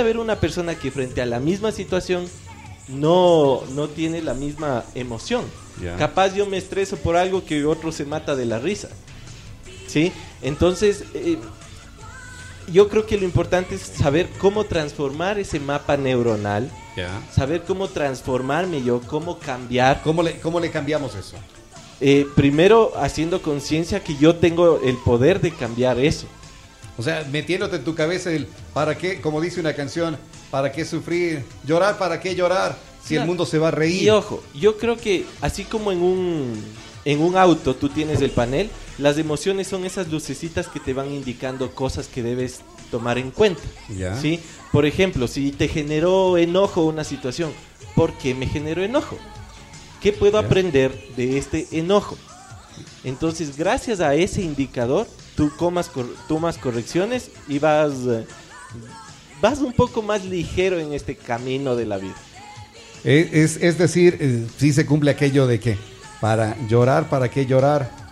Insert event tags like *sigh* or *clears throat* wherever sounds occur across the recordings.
haber una persona que frente a la misma situación no, no tiene la misma emoción. Capaz yo me estreso por algo que otro se mata de la risa. ¿Sí? Entonces, eh, yo creo que lo importante es saber cómo transformar ese mapa neuronal, Ya. saber cómo transformarme yo, cómo cambiar. ¿Cómo le, ¿Cómo le cambiamos eso? Eh, primero, haciendo conciencia que yo tengo el poder de cambiar eso. O sea, metiéndote en tu cabeza el para qué, como dice una canción, para qué sufrir, llorar, para qué llorar, si el Claro. mundo se va a reír. Y ojo, yo creo que así como en un, en un auto tú tienes el panel, las emociones son esas lucecitas que te van indicando cosas que debes tomar en cuenta. Ya. ¿sí? Por ejemplo, si te generó enojo una situación, ¿por qué me generó enojo? ¿Qué puedo Ya. aprender de este enojo? Entonces, gracias a ese indicador, tú comas tomas correcciones y vas, eh, vas un poco más ligero en este camino de la vida. Es, es, es decir, eh, sí se cumple aquello de que para llorar, ¿para qué llorar?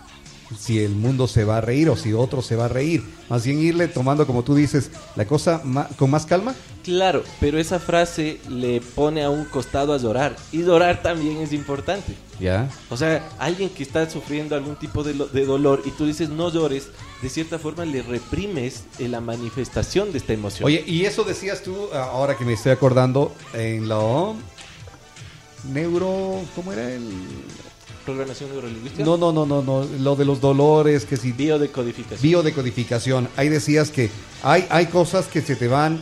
Si el mundo se va a reír o si otro se va a reír. Más bien irle tomando, como tú dices, la cosa con más calma. Claro, pero esa frase le pone a un costado a llorar. Y llorar también es importante. Ya. O sea, alguien que está sufriendo algún tipo de, de dolor y tú dices no llores, de cierta forma le reprimes eh, la manifestación de esta emoción. Oye, y eso decías tú, ah, ahora que me estoy acordando, en la neuro, ¿cómo era el? Programación neurolingüística. No, no, no, no, no, lo de los dolores, que si Biodecodificación. biodecodificación. Ahí decías que hay, hay cosas que se te van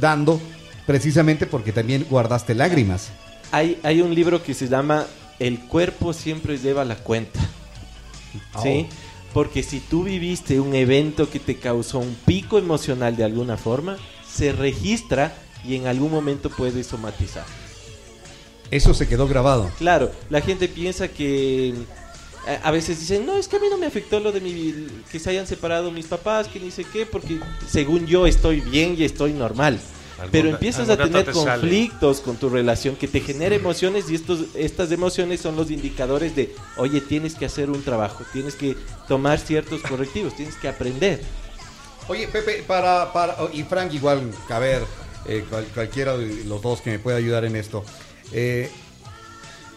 dando precisamente porque también guardaste lágrimas. hay, hay un libro que se llama El cuerpo siempre lleva la cuenta. ¿Sí? Porque si tú viviste un evento que te causó un pico emocional de alguna forma, se registra y en algún momento puede somatizar. Eso se quedó grabado. Claro, la gente piensa que eh, a veces dicen, no, es que a mí no me afectó lo de mi, que se hayan separado mis papás, que ni sé qué, porque según yo estoy bien y estoy normal. Pero empiezas a tener sale. conflictos con tu relación que te genera emociones y estos, estas emociones son los indicadores de, oye, tienes que hacer un trabajo, tienes que tomar ciertos correctivos, tienes que aprender. Oye, Pepe, para, para y Frank igual, a ver, eh, cual- cualquiera de los dos que me pueda ayudar en esto. Eh,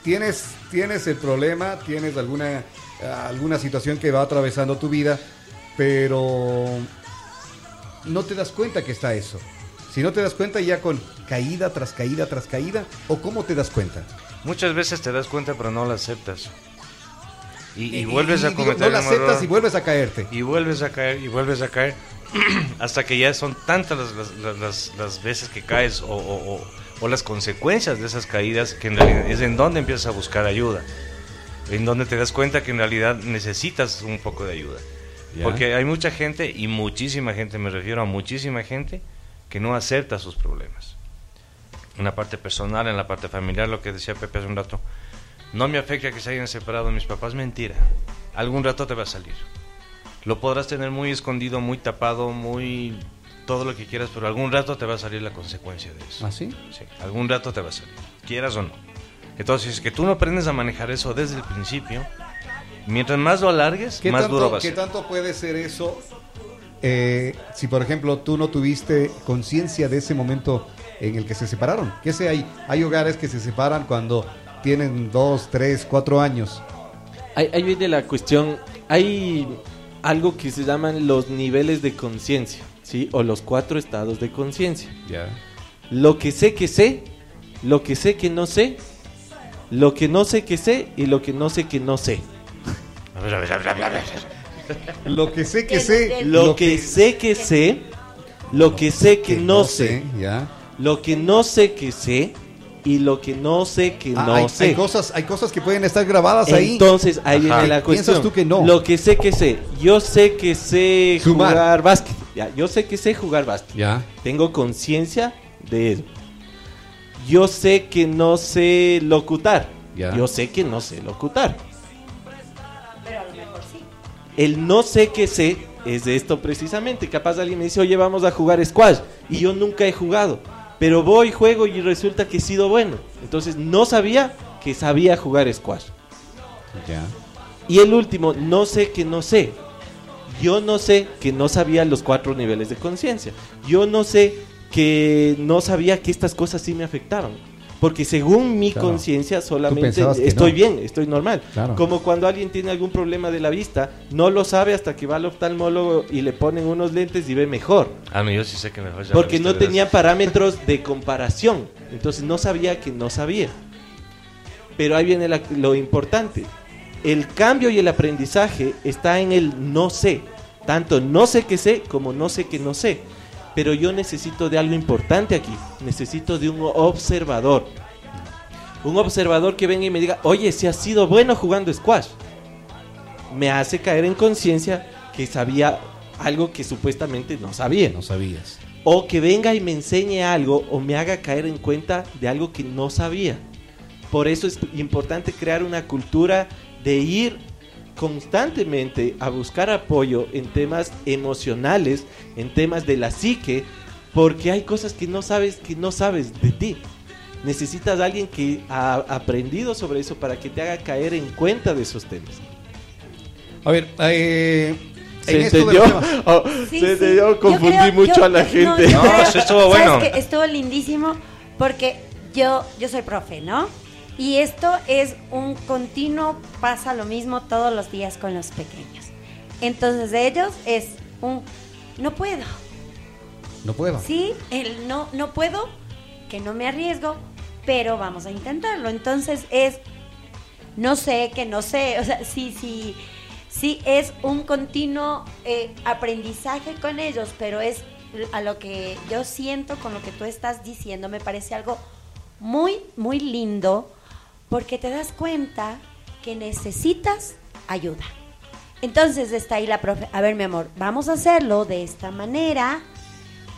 ¿tienes, tienes el problema, tienes alguna, alguna situación que va atravesando tu vida, pero no te das cuenta que está eso. Si no te das cuenta ya con caída tras caída tras caída, o cómo te das cuenta. Muchas veces te das cuenta pero no la aceptas. Y, y vuelves y a digo, cometer No la aceptas error. y vuelves a caerte. Y vuelves a caer y vuelves a caer *clears throat* hasta que ya son tantas las, las- las- las- las veces que caes o, o- o- o las consecuencias de esas caídas que en realidad es en donde empiezas a buscar ayuda. En donde te das cuenta que en realidad necesitas un poco de ayuda. Ya. Porque hay mucha gente, y muchísima gente, me refiero a muchísima gente, que no acepta sus problemas. En la parte personal, en la parte familiar, lo que decía Pepe hace un rato, no me afecta que se hayan separado mis papás, mentira. Algún rato te va a salir. Lo podrás tener muy escondido, muy tapado, muy todo lo que quieras, pero algún rato te va a salir la consecuencia de eso. ¿Ah, sí? Sí, algún rato te va a salir, quieras o no. Entonces, que tú no aprendes a manejar eso desde el principio, mientras más lo alargues, ¿Qué más tanto, duro va a qué ser. tanto puede ser eso eh, si, por ejemplo, tú no tuviste conciencia de ese momento en el que se separaron? Que sé, hay, hay hogares que se separan cuando tienen dos, tres, cuatro años. Ahí, ahí viene la cuestión, hay algo que se llaman los niveles de conciencia, ¿sí? O los cuatro estados de conciencia. Ya. Lo que sé que sé, lo que sé que no sé, lo que no sé que sé y lo que no sé que no sé. A ver, a ver, a ver, a ver, a ver. Lo que sé que sé. Lo que sé que sé, lo que sé que no sé, Ya. lo que no sé que sé y lo que no sé que Ah, no hay, sé. hay cosas, hay cosas que pueden estar grabadas ahí. Entonces ahí Ajá. viene la ¿Piensas cuestión. tú que no? Lo que sé que sé, yo sé que sé Sumar. jugar básquet. Ya, yo sé que sé jugar básquet. Ya. Tengo conciencia de eso. Yo sé que no sé locutar. Ya. Yo sé que no sé locutar. Pero a lo mejor sí. El no sé que sé es de esto precisamente. Capaz alguien me dice, oye, vamos a jugar squash. Y yo nunca he jugado. Pero voy, juego y resulta que he sido bueno. Entonces no sabía que sabía jugar squash. Ya. Y el último, no sé que no sé. Yo no sé que no sabía los cuatro niveles de conciencia. Yo no sé que no sabía que estas cosas sí me afectaban. Porque según mi Claro. conciencia solamente estoy no. bien, estoy normal. Claro. Como cuando alguien tiene algún problema de la vista, no lo sabe hasta que va al oftalmólogo y le ponen unos lentes y ve mejor. Ah, no, yo sí sé que me falla. la Porque no tenía parámetros de comparación. Entonces no sabía que no sabía. Pero ahí viene la- lo importante. El cambio y el aprendizaje está en el no sé. Tanto no sé que sé como no sé que no sé. Pero yo necesito de algo importante aquí. Necesito de un observador. Un observador que venga y me diga, oye, si has sido bueno jugando squash. Me hace caer en conciencia que sabía algo que supuestamente no sabía No sabías. o que venga y me enseñe algo o me haga caer en cuenta de algo que no sabía. Por eso es importante crear una cultura de ir constantemente a buscar apoyo en temas emocionales, en temas de la psique, porque hay cosas que no sabes que no sabes de ti. Necesitas a alguien que ha aprendido sobre eso para que te haga caer en cuenta de esos temas. A ver, eh, ¿Se entendió? Oh, Sí, se sí. entendió, confundí creo- mucho yo- a la no, gente. No, estuvo ¿sabes bueno. Estuvo lindísimo porque yo, yo soy profe, ¿no? Y esto es un continuo, pasa lo mismo todos los días con los pequeños. Entonces de ellos es un, no puedo, no puedo. ¿sí? El no, no puedo, que no me arriesgo, pero vamos a intentarlo. Entonces es, no sé, que no sé, *laughs* o sea, sí, sí, sí es un continuo eh, aprendizaje con ellos, pero es a lo que yo siento con lo que tú estás diciendo, me parece algo muy, muy lindo, porque te das cuenta que necesitas ayuda. Entonces está ahí la profe, a ver mi amor, vamos a hacerlo de esta manera,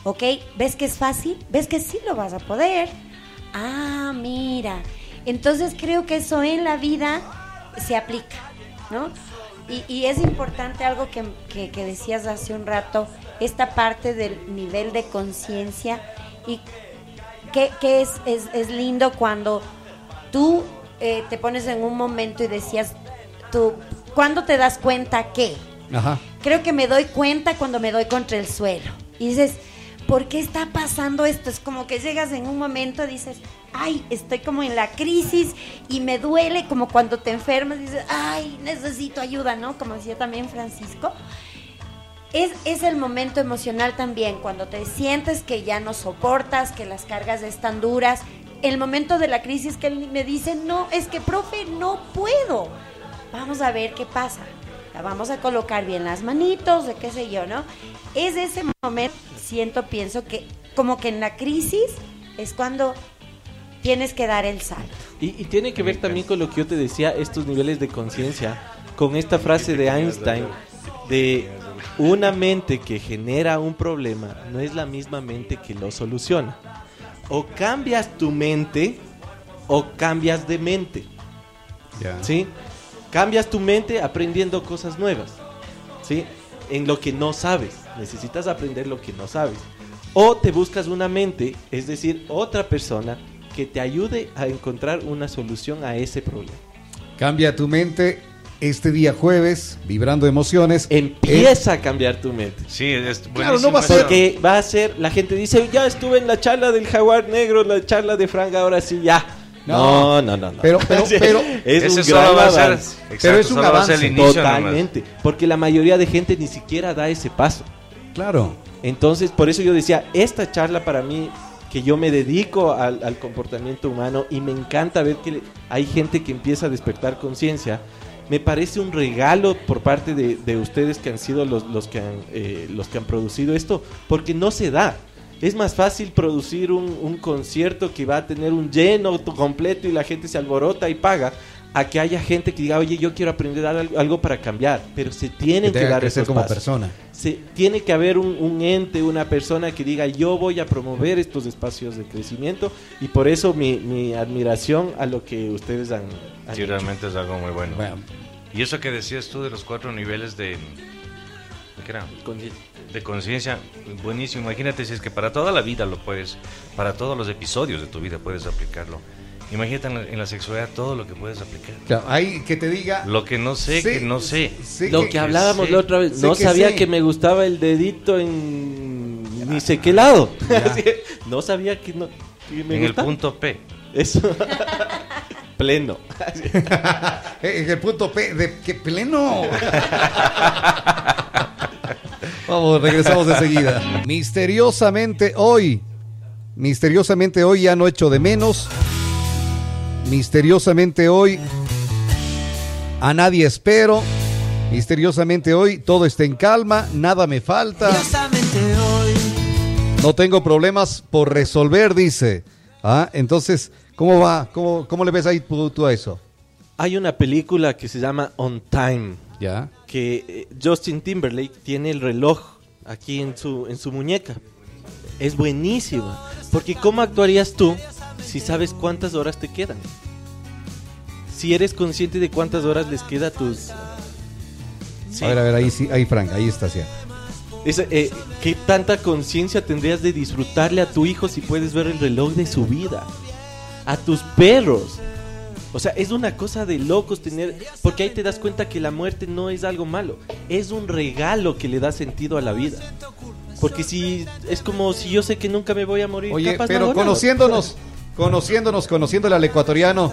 ¿ok? ¿Ves que es fácil? ¿Ves que sí lo vas a poder? Ah, mira. Entonces creo que eso en la vida se aplica, ¿no? Y, es importante algo que, que- que decías hace un rato, esta parte del nivel de conciencia y que, que es, es, es lindo cuando tú eh, te pones en un momento y decías, tú, ¿cuándo te das cuenta que? Ajá. creo que me doy cuenta cuando me doy contra el suelo. Y dices, ¿por qué está pasando esto? Es como que llegas en un momento y dices, ay, estoy como en la crisis y me duele, como cuando te enfermas, dices, ay, necesito ayuda, ¿no? Como decía también Francisco. Es, es el momento emocional también, cuando te sientes que ya no soportas, que las cargas están duras. El momento de la crisis que él me dice, no, es que, profe, no puedo. Vamos a ver qué pasa. La vamos a colocar bien las manitos, de qué sé yo, ¿no? Es ese momento, siento, pienso que como que en la crisis es cuando tienes que dar el salto. Y, y tiene que ver también con lo que yo te decía, estos niveles de conciencia, con esta frase de Einstein, de una mente que genera un problema no es la misma mente que lo soluciona. O cambias tu mente o cambias de mente. ¿sí? Cambias tu mente aprendiendo cosas nuevas, ¿sí? En lo que no sabes, necesitas aprender lo que no sabes. O te buscas una mente, es decir, otra persona que te ayude a encontrar una solución a ese problema. Cambia tu mente este día jueves, vibrando emociones. Empieza a cambiar tu mente. Sí, es Claro, no va a ser- Porque va a ser, la gente dice, ya estuve en la charla del jaguar negro, la charla de Frank, ahora sí, ya. No, no, no. no. Pero- pero- *laughs* pero- es Ese un gran va a ser, avance. exacto, Pero es un el avance. nomás. Totalmente. Porque la mayoría de gente ni siquiera da ese paso. Claro. Entonces, por eso yo decía, esta charla para mí, que yo me dedico al, al comportamiento humano y me encanta ver que hay gente que empieza a despertar conciencia, me parece un regalo por parte de, de ustedes que han sido los, los, que han, eh, los que han producido esto, porque no se da. Es más fácil producir un, un concierto que va a tener un lleno to- completo y la gente se alborota y paga, a que haya gente que diga, oye, yo quiero aprender algo, algo para cambiar, pero se tienen Que que, dar que ser esos como pasos persona. se, tiene que haber un, un ente, una persona que diga yo voy a promover estos espacios de crecimiento y por eso mi, mi admiración a lo que ustedes han, han Sí, hecho. realmente es algo muy bueno. Bueno, Y eso que decías tú de los cuatro niveles de... ¿de ¿Qué era? De conciencia, buenísimo. Imagínate si es que para toda la vida lo puedes, para todos los episodios de tu vida puedes aplicarlo. Imagínate en la, en la sexualidad todo lo que puedes aplicar. claro, ahí que te diga. Lo que no sé, que no sé. lo que- que hablábamos la otra vez, no que sabía que me gustaba el dedito en Ni sé qué lado. *laughs* No sabía que, no, que me En el punto P. Eso. *laughs* Pleno. *laughs* Eh, En el punto P de que pleno. Vamos, regresamos enseguida. Misteriosamente hoy. Misteriosamente hoy ya no echo de menos. Misteriosamente hoy a nadie espero. Misteriosamente hoy todo está en calma, nada me falta. No tengo problemas por resolver, dice. Ah, entonces, ¿cómo va? ¿Cómo, cómo le ves ahí tú, tú a eso? Hay una película que se llama On Time. Ya. que eh, Justin Timberlake tiene el reloj aquí en su, en su muñeca. Es buenísima. Porque ¿cómo actuarías tú si sabes cuántas horas te quedan? Si eres consciente de cuántas horas les queda a tus... Sí. A ver, a ver, ahí sí, ahí Frank, ahí está. Es, eh, ¿Qué tanta conciencia tendrías de disfrutarle a tu hijo si puedes ver el reloj de su vida? A tus perros. O sea, es una cosa de locos tener... Porque ahí te das cuenta que la muerte no es algo malo. Es un regalo que le da sentido a la vida. Porque si... Es como si yo sé que nunca me voy a morir. Oye, capaz pero conociéndonos, conociéndonos, conociéndole al ecuatoriano.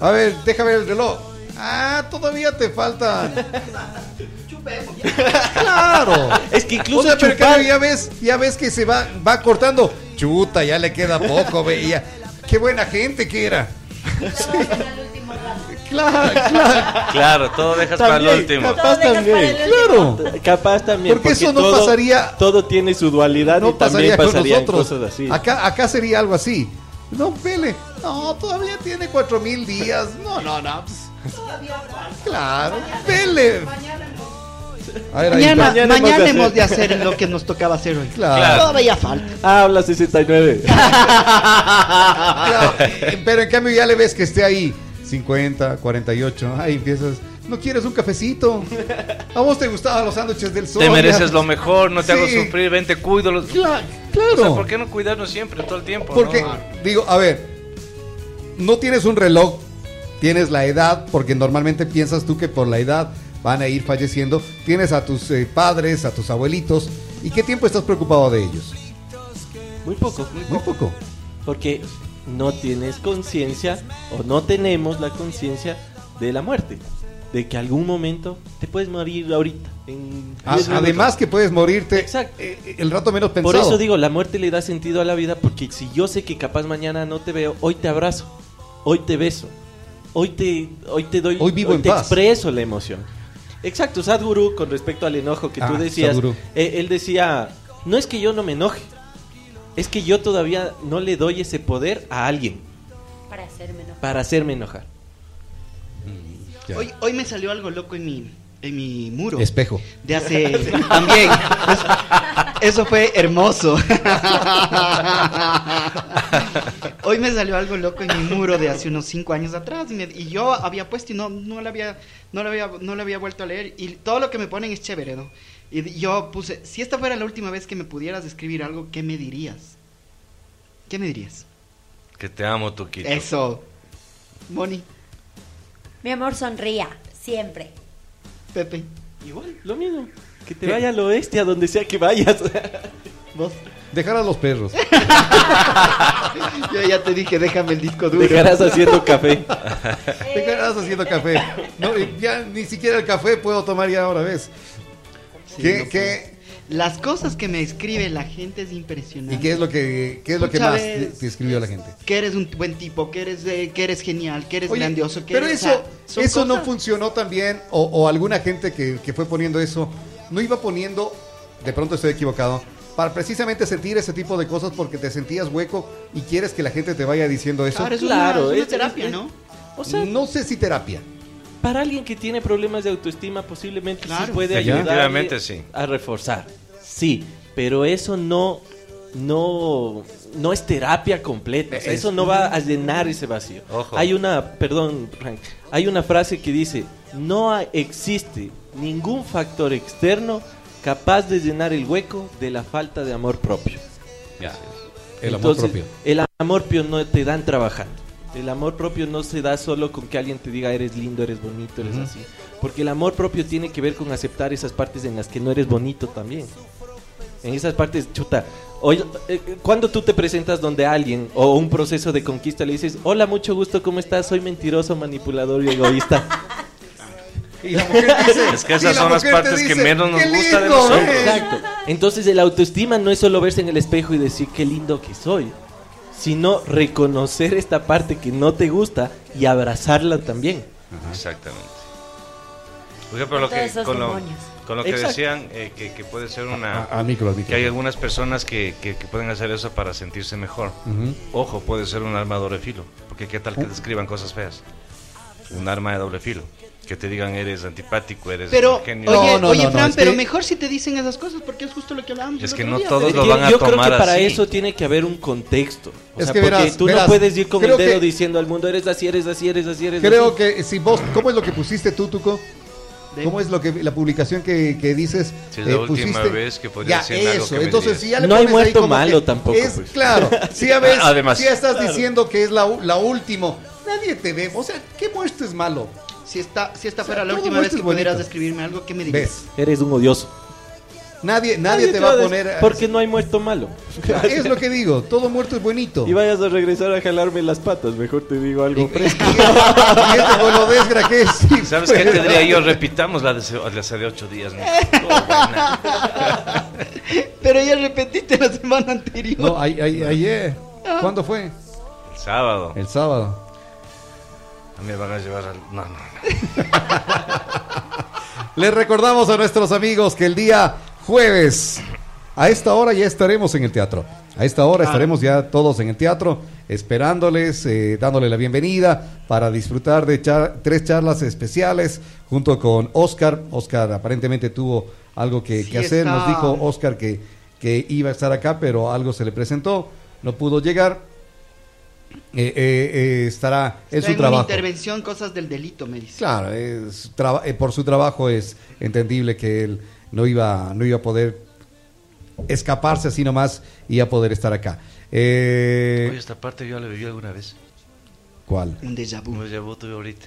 A ver, déjame ver el reloj. Ah, todavía te faltan. claro. Es que incluso O sea, pero ya ves, ya ves que se va, va cortando. Chuta, ya le queda poco, veía. Qué buena gente que era. Claro, claro. Claro, todo dejas para el También, último. capaz Todo también. Claro. Capaz también. Porque eso no pasaría- Todo tiene su dualidad No y también pasaría con nosotros. cosas así. Acá, acá sería algo así. No, Pele. No, todavía tiene cuatro mil días. No, no, no. pues. Claro, Pele. A ver, ahí Mañana. Mañana mañana, hemos de hacer lo que nos tocaba hacer hoy. Claro. Todavía falta. Habla 69. Claro, *laughs* Pero en cambio ya le ves que esté ahí 50, 48, ahí empiezas, no quieres un cafecito. A vos te gustaban los sándwiches del sol. Te mereces ya. lo mejor, no te hago sufrir, ven, te cuido. Los... Cla- O claro. sea, ¿por qué no cuidarnos siempre, todo el tiempo? Porque, no? digo, a ver, no tienes un reloj, tienes la edad, porque normalmente piensas tú que por la edad van a ir falleciendo. Tienes a tus eh, padres, a tus abuelitos. ¿Y qué tiempo estás preocupado de ellos? Muy poco. Muy poco. Porque no tienes conciencia o no tenemos la conciencia de la muerte. De que algún momento te puedes morir ahorita. en A- 10 minutos. además que puedes morirte Exacto. eh, eh, el rato menos pensado. Por eso digo, la muerte le da sentido a la vida porque si yo sé que capaz mañana no te veo, hoy te abrazo, hoy te beso, hoy te, hoy te doy, Hoy vivo en te paz. expreso la emoción. Exacto, Sadhguru, con respecto al enojo que tú Ah, decías, eh, él decía, no es que yo no me enoje, es que yo todavía no le doy ese poder a alguien Para hacerme enojar. para hacerme enojar. Ya. Hoy, hoy me salió algo loco en mi, en mi muro. Espejo. De hace. *laughs* También. Eso, eso fue hermoso. *laughs* Hoy me salió algo loco en mi muro de hace unos cinco años atrás. Y, me- y yo había puesto y no, no, lo había, no, lo había, no lo había vuelto a leer. Y todo lo que me ponen es chévere, ¿no? Y yo puse: si esta fuera la última vez que me pudieras escribir algo, ¿qué me dirías? ¿Qué me dirías? Que te amo, Tuquito. Eso. Moni, Mi amor, sonría. Siempre. Pepe. Igual, lo mismo. Que te vaya al oeste, a donde sea que vayas. *laughs* Vos. Dejar a los perros. *laughs* Yo ya te dije, déjame el disco duro. Dejarás haciendo café. *laughs* Dejarás haciendo café. No, ya ni siquiera el café puedo tomar ya ahora, ¿ves? Sí, ¿Qué, no qué- Las cosas que me escribe la gente es impresionante. ¿Y qué es lo que, qué es lo que más te, te escribió la gente? Que eres un buen tipo, que eres, eh, que eres genial, que eres Oye, grandioso. Que pero eres- eso, o sea, son eso no cosas- funcionó tan bien, o, o alguna gente que, que fue poniendo eso, no iba poniendo, de pronto estoy equivocado, para precisamente sentir ese tipo de cosas porque te sentías hueco y quieres que la gente te vaya diciendo eso. Claro, es Claro, una, es una es- terapia, es- ¿no? O sea, no sé si terapia. Para alguien que tiene problemas de autoestima, posiblemente Claro. sí puede ayudar sí. a reforzar. Sí, pero eso no, no, no es terapia completa. o sea, Es- eso no va a llenar ese vacío. Ojo. Hay una, perdón, Frank, hay una frase que dice: no existe ningún factor externo capaz de llenar el hueco de la falta de amor propio. El amor propio. El amor propio no te dan trabajando. El amor propio no se da solo con que alguien te diga eres lindo, eres bonito, eres así. Porque el amor propio tiene que ver con aceptar esas partes en las que no eres bonito también. En esas partes, chuta, Oye, eh, cuando tú te presentas donde alguien o un proceso de conquista le dices, hola, mucho gusto, ¿cómo estás? Soy mentiroso, manipulador y egoísta. *laughs* Y la mujer dice, Es que esas la son las partes que menos nos "Qué gusta de nosotros". ¿eh?". Exacto. Entonces el autoestima no es solo verse en el espejo y decir qué lindo que soy, sino reconocer esta parte que no te gusta y abrazarla también. Exactamente. Por ejemplo, lo que, con, lo, demonios. con lo que Exacto. decían, eh, que, que puede ser una... A- al micro, al micro. que hay algunas personas que, que- que pueden hacer eso para sentirse mejor. Ojo, puede ser un arma de doble filo. Porque qué tal que te escriban cosas feas. Un arma de doble filo. Que te digan eres antipático, eres Pero, genio. oye, No, no, oye no, Fran, pero que- mejor si te dicen esas cosas porque es justo lo que hablábamos. Es que no día. todos lo van a yo creo tomar que para así. eso tiene que haber un contexto. O Es sea, que porque verás, tú verás, no puedes ir con el creo dedo que- diciendo al mundo eres así, eres así, eres así, eres Creo así. que si vos, ¿cómo es lo que pusiste tú, Tuco? ¿Cómo es lo que la publicación que, que dices? eh, Si es la última vez que podría ya, decir algo eso. que Entonces, si ya le No hay muerto malo tampoco, Es pues. claro. *laughs* Si ya ves, Además. si ya estás diciendo que es la, la último, nadie te ve. O sea, ¿qué muerto es malo? Si esta, si esta O sea, fuera la todo última vez que pudieras describirme algo, ¿qué me dirías? ¿Ves? Eres un odioso. Nadie, nadie te va a poner. eh, Porque no hay muerto malo. Es lo que digo, todo muerto es bonito. Y vayas a regresar a jalarme las patas, mejor te digo algo fresco. *laughs* Y este bolodesgra que es. sí, ¿Sabes pues. qué te diría yo? Repitamos la de, hace- de ocho días. ¿no? *laughs* Oh. Pero ya repetiste la semana anterior. No, ay- ay- ayer. ¿Cuándo fue? El sábado. El sábado. A mí me van a llevar al... No, no, no. *laughs* Les recordamos a nuestros amigos que el día jueves, a esta hora ya estaremos en el teatro. A esta hora estaremos ya todos en el teatro, esperándoles, eh, dándole la bienvenida para disfrutar de char- tres charlas especiales junto con Oscar. Oscar aparentemente tuvo algo que, Sí, que hacer. Nos dijo Oscar que, que iba a estar acá, pero algo se le presentó, no pudo llegar. Eh, eh, eh, estará en Está su en trabajo. una intervención, cosas del delito, me dice. Claro, es traba- eh, por su trabajo es entendible que él no iba, no iba a poder escaparse así nomás y a poder estar acá. Eh, Oye, esta parte yo la viví alguna vez. ¿Cuál? Un déjà vu. No, ya vos tuve ahorita.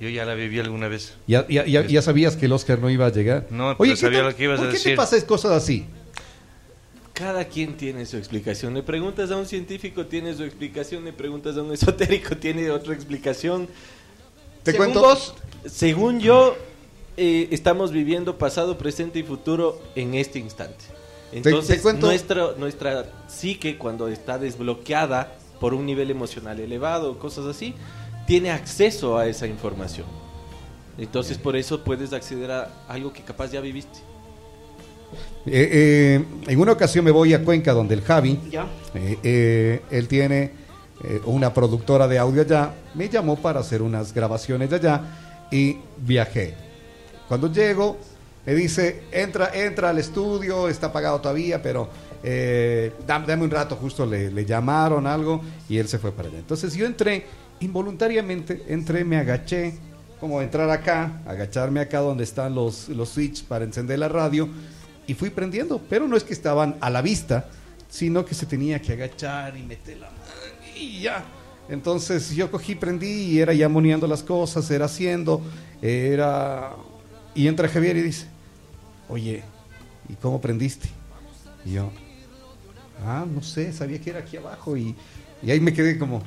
Yo ya la viví alguna vez. ¿Ya, ya, ya, ya sabías que el Oscar no iba a llegar? No, pero ¿qué sabía tal- lo que ibas ¿por a qué decir. te pasas cosas así? Cada quien tiene su explicación. Le preguntas a un científico, tiene su explicación. Le preguntas a un esotérico, *laughs* tiene otra explicación. Te Según cuento. vos, Según yo, eh, estamos viviendo pasado, presente y futuro en este instante. Entonces, te cuento- nuestra, nuestra psique, cuando está desbloqueada por un nivel emocional elevado, cosas así, tiene acceso a esa información. Entonces, por eso puedes acceder a algo que capaz ya viviste. Eh, eh, en una ocasión me voy a Cuenca donde el Javi, eh, él tiene una productora de audio allá, me llamó para hacer unas grabaciones de allá y viajé. Cuando llego, me dice, entra, entra al estudio, está pagado todavía, pero dame, dame un rato, justo le, le llamaron algo y él se fue para allá. Entonces yo entré, involuntariamente, entré, me agaché, como entrar acá, agacharme acá donde están los, los switch para encender la radio y fui prendiendo, pero no es que estaban a la vista, sino que se tenía que agachar y meter la mano y ya. Entonces yo cogí, prendí y era ya moneando las cosas, era haciendo, era... Y entra Javier y dice, oye, ¿y cómo prendiste? Y yo, ah, no sé, sabía que era aquí abajo y, y ahí me quedé como,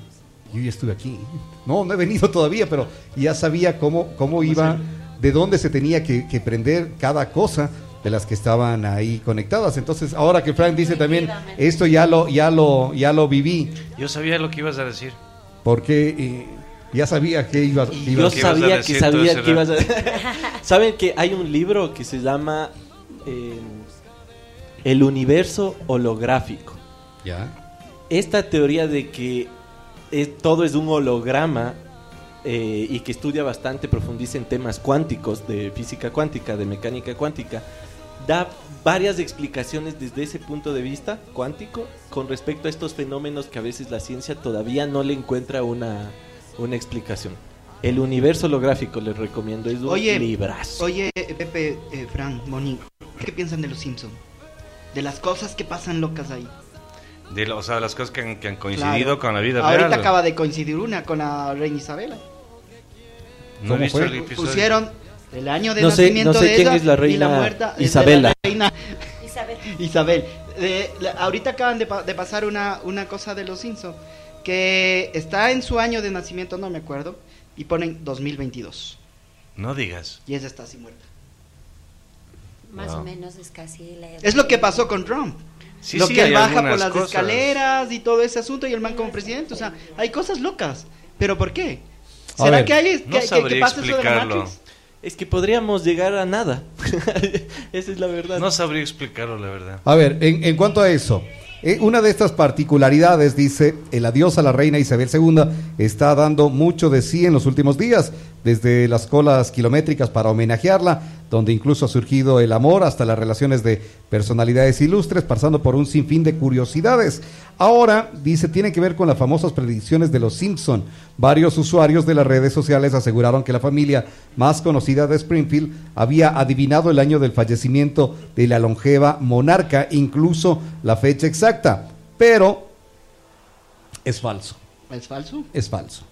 yo ya estuve aquí. No, no he venido todavía, pero ya sabía cómo, cómo iba, de dónde se tenía que, que prender cada cosa de las que estaban ahí conectadas. Entonces, ahora que Frank dice también, esto ya lo, ya lo, ya lo viví, Yo sabía lo que ibas a decir. porque eh, ya sabía que iba, Y iba yo a ¿Qué ibas a sabía que decir sabía tú que ibas a... *laughs* ¿Saben que hay un libro que se llama eh, El universo holográfico? Ya. Esta teoría de que es- todo es un holograma eh, y que estudia bastante, profundiza en temas cuánticos, de física cuántica, de mecánica cuántica, da varias explicaciones desde ese punto de vista cuántico con respecto a estos fenómenos que a veces la ciencia todavía no le encuentra una, una explicación. El universo holográfico les recomiendo, es un Oye, librazo. Oye, Pepe, eh, Fran, Moni, ¿qué piensan de los Simpsons? De las cosas que pasan locas ahí. De lo- o sea, las cosas que han, que han coincidido Claro. con la vida Ahorita real. acaba de coincidir una con la reina Isabela. No he ¿Cómo visto fue? el episodio. Pusieron el año de No sé- nacimiento no sé de quién ella es la y la reina muerta Isabela. la reina Isabel. Isabel. eh, la- ahorita acaban de, pa- de pasar una, una cosa de los Simpsons, que está en su año de nacimiento, no me acuerdo, y ponen 2022. No digas. Y ella está así muerta. Más Wow. o menos es casi la edad. Es lo que pasó con Trump. Sí, lo sí, que él baja por las cosas. escaleras y todo ese asunto y el man como presidente. O sea, hay cosas locas. ¿Pero por qué? ¿Será ver, que hay que, no que- sabría que pasa eso de la explicarlo. Matrix? Es que podríamos llegar a nada. *laughs* Esa es la verdad. No sabría explicarlo, la verdad. A ver, en, en cuanto a eso, eh, una de estas particularidades, dice, el adiós a la reina Isabel II está dando mucho de sí en los últimos días, desde las colas kilométricas para homenajearla, donde incluso ha surgido el amor, hasta las relaciones de personalidades ilustres, pasando por un sinfín de curiosidades. Ahora, dice, tiene que ver con las famosas predicciones de los Simpson. Varios usuarios de las redes sociales aseguraron que la familia más conocida de Springfield había adivinado el año del fallecimiento de la longeva monarca, incluso la fecha exacta. Pero es falso, ¿Es falso? es falso.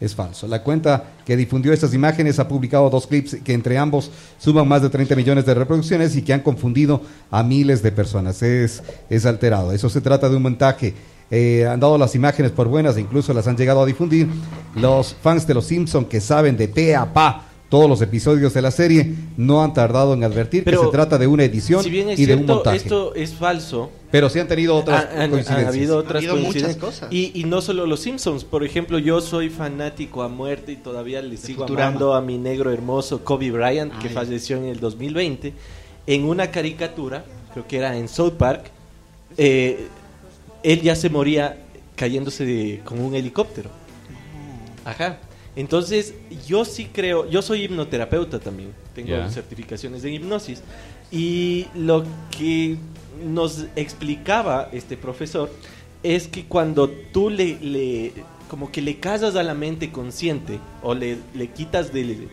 Es falso. La cuenta que difundió estas imágenes ha publicado dos clips que entre ambos suman más de 30 millones de reproducciones y que han confundido a miles de personas. Es, es alterado. Eso se trata de un montaje. Eh, han dado las imágenes por buenas e incluso las han llegado a difundir. Los fans de Los Simpson que saben de pe a pa todos los episodios de la serie no han tardado en advertir Pero, que se trata de una edición Si bien es y de un cierto, montaje. esto es falso. Pero sí han tenido otras Han- han- coincidencias. han habido otras Ha habido muchas coincidencias. cosas. Y, y no solo los Simpsons. Por ejemplo, yo soy fanático a muerte y todavía le sigo Futurama. amando a mi negro hermoso Kobe Bryant, que falleció en el 2020. En una caricatura, creo que era en South Park, eh, él ya se moría cayéndose de- con un helicóptero. Ajá. Entonces, yo sí creo, yo soy hipnoterapeuta también, tengo certificaciones de hipnosis, y lo que nos explicaba este profesor es que cuando tú le, le como que le casas a la mente consciente, o le, le quitas de,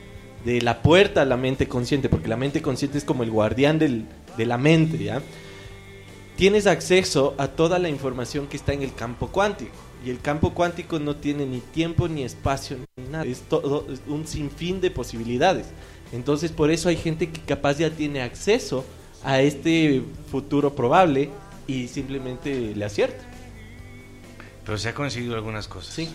de la puerta a la mente consciente, porque la mente consciente es como el guardián del- de la mente, ¿ya? tienes acceso a toda la información que está en el campo cuántico. Y el campo cuántico no tiene ni tiempo, ni espacio, ni nada. Es todo es un sinfín de posibilidades. Entonces, por eso hay gente que capaz ya tiene acceso este futuro probable y simplemente le acierta. Pero se ha conseguido algunas cosas. Sí.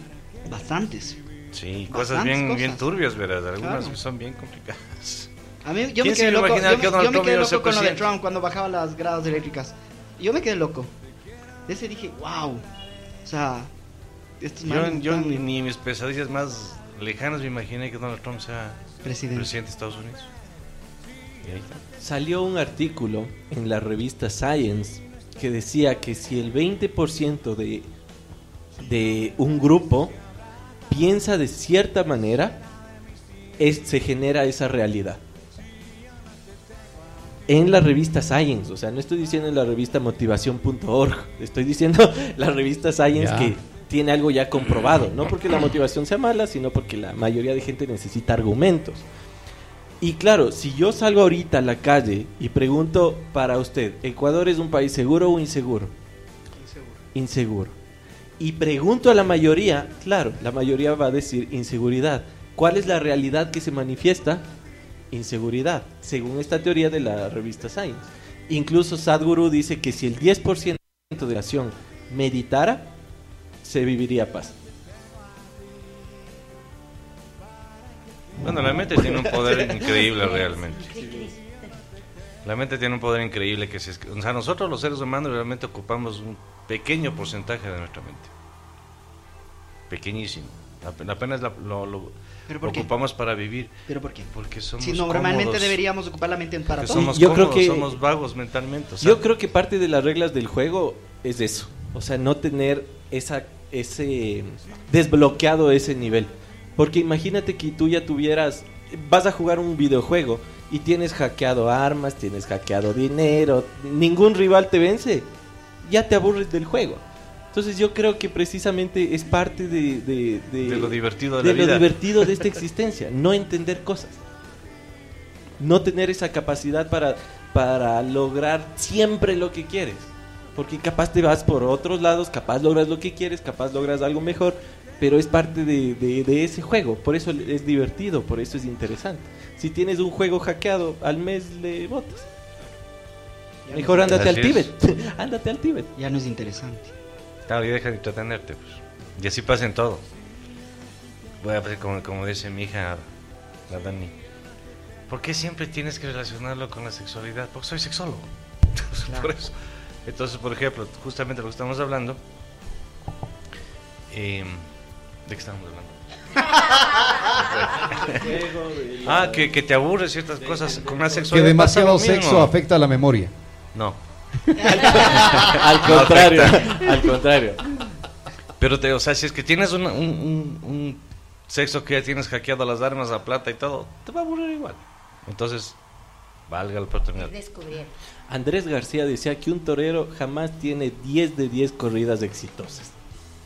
Bastantes. Sí, cosas Bastantes bien, bien cosas. turbias, ¿verdad? Algunas Claro. son bien complicadas. A mí, yo ¿Quién me quedé a loco, yo me, que yo me quedé a loco con lo de? Trump cuando bajaba las gradas eléctricas. Yo me quedé loco. De ese dije, wow. O sea, estos Yo, manes yo están ni, ni mis pesadillas más lejanas me imaginé que Donald Trump sea presidente. presidente de Estados Unidos. Salió un artículo en la revista Science que decía que si el 20% de, de un grupo piensa de cierta manera, es- se genera esa realidad. En la revista Science, o sea, no estoy diciendo en la revista motivación.org, estoy diciendo *laughs* la revista Science que tiene algo ya comprobado, no porque la motivación sea mala, sino porque la mayoría de gente necesita argumentos. Y claro, si yo salgo ahorita a la calle y pregunto para usted, ¿Ecuador es un país seguro o inseguro? Inseguro. Y pregunto a la mayoría, claro, la mayoría va a decir inseguridad. ¿Cuál es la realidad que se manifiesta? Inseguridad, según esta teoría de la revista Science. Incluso Sadhguru dice que si el 10% de la nación meditara, se viviría paz. Bueno, la mente tiene un poder increíble realmente. La mente tiene un poder increíble que se, o sea, nosotros los seres humanos realmente ocupamos un pequeño porcentaje de nuestra mente. Pequeñísimo. Ape- Apenas la- lo, lo- ocupamos para vivir. ¿Pero por qué? Porque somos Si normalmente cómodos, deberíamos ocupar la mente para todo. somos Yo creo cómodos, que- somos vagos mentalmente. o sea, Yo creo que parte de las reglas del juego es eso. O sea, no tener esa, ese desbloqueado ese nivel. Porque imagínate que tú ya tuvieras, vas a jugar un videojuego y tienes hackeado armas, tienes hackeado dinero, ningún rival te vence, ya te aburres del juego. Entonces yo creo que precisamente es parte de, de, de- de lo divertido de, de la lo vida. divertido de esta *laughs* existencia, no entender cosas. No tener esa capacidad para, para lograr siempre lo que quieres. Porque capaz te vas por otros lados, capaz logras lo que quieres, capaz logras algo mejor, pero es parte de, de- de ese juego. Por eso es divertido, por eso es interesante. Si tienes un juego hackeado, al mes le botas. Mejor ándate al. Tíbet. *laughs* ándate al Tíbet. Ya no es interesante. Claro, y deja de entretenerte, pues. Y así pasa en todo. Voy a hacer como, como dice mi hija, la Dani. ¿Por qué siempre tienes que relacionarlo con la sexualidad? Porque soy sexólogo. *laughs* por eso. Entonces, por ejemplo, justamente lo que estamos hablando. eh, ¿De qué estamos hablando? *laughs* ah, que, que te aburre ciertas cosas con Que sexualidad. demasiado lo mismo. sexo afecta a la memoria. No. *laughs* al contrario, al contrario. Pero, te, o sea, si es que tienes un, un- un- un sexo que ya tienes hackeado las armas, la plata y todo, te va a aburrir igual. Entonces, valga la oportunidad. Andrés García decía que un torero jamás tiene 10 de 10 corridas exitosas.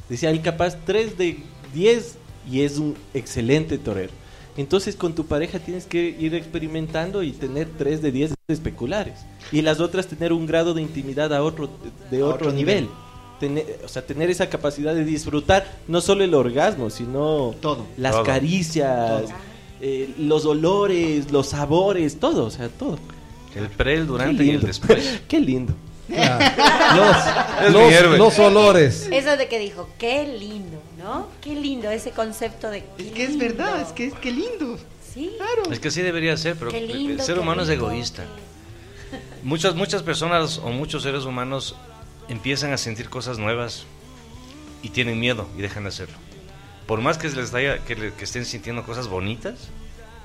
Decía, él capaz 3 de 10 y es un excelente torero. Entonces con tu pareja tienes que ir experimentando y tener 3 de 10 especulares. Y las otras tener un grado de intimidad a otro, de A otro, otro nivel. nivel. Tener, o sea, tener esa capacidad de disfrutar no solo el orgasmo, sino Todo. las Todo. caricias, Todo. eh, los olores, los sabores, todo, o sea, todo. El pre, el durante y el después. *laughs* Qué lindo. Los, mi los- héroe. los olores. Eso de que dijo, qué lindo, ¿no? Qué lindo ese concepto de... Es que es verdad, es que es que lindo. Sí, Claro. Es que así debería ser, pero el lindo. ser humano es egoísta. qué- Muchas, muchas personas o muchos seres humanos empiezan a sentir cosas nuevas y tienen miedo y dejan de hacerlo. Por más que les haya, que, le- que estén sintiendo cosas bonitas,